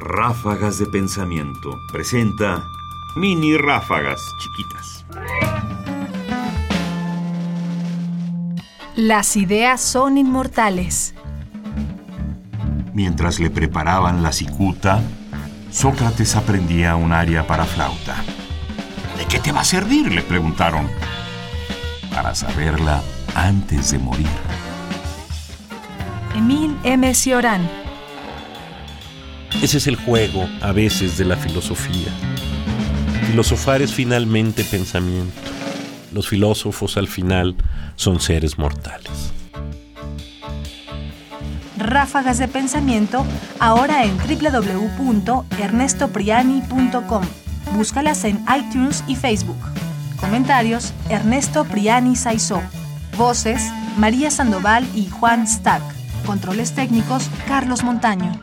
Ráfagas de Pensamiento presenta mini ráfagas chiquitas. Las ideas son inmortales. Mientras le preparaban la cicuta, Sócrates aprendía un aria para flauta. ¿De qué te va a servir? le preguntaron. Para saberla antes de morir. Emil M. Cioran. Ese es el juego, a veces, de la filosofía. Filosofar es finalmente pensamiento. Los filósofos al final son seres mortales. Ráfagas de pensamiento ahora en www.ernestopriani.com. Búscalas en iTunes y Facebook. Comentarios: Ernesto Priani Saizó. Voces: María Sandoval y Juan Stack. Controles técnicos: Carlos Montaño.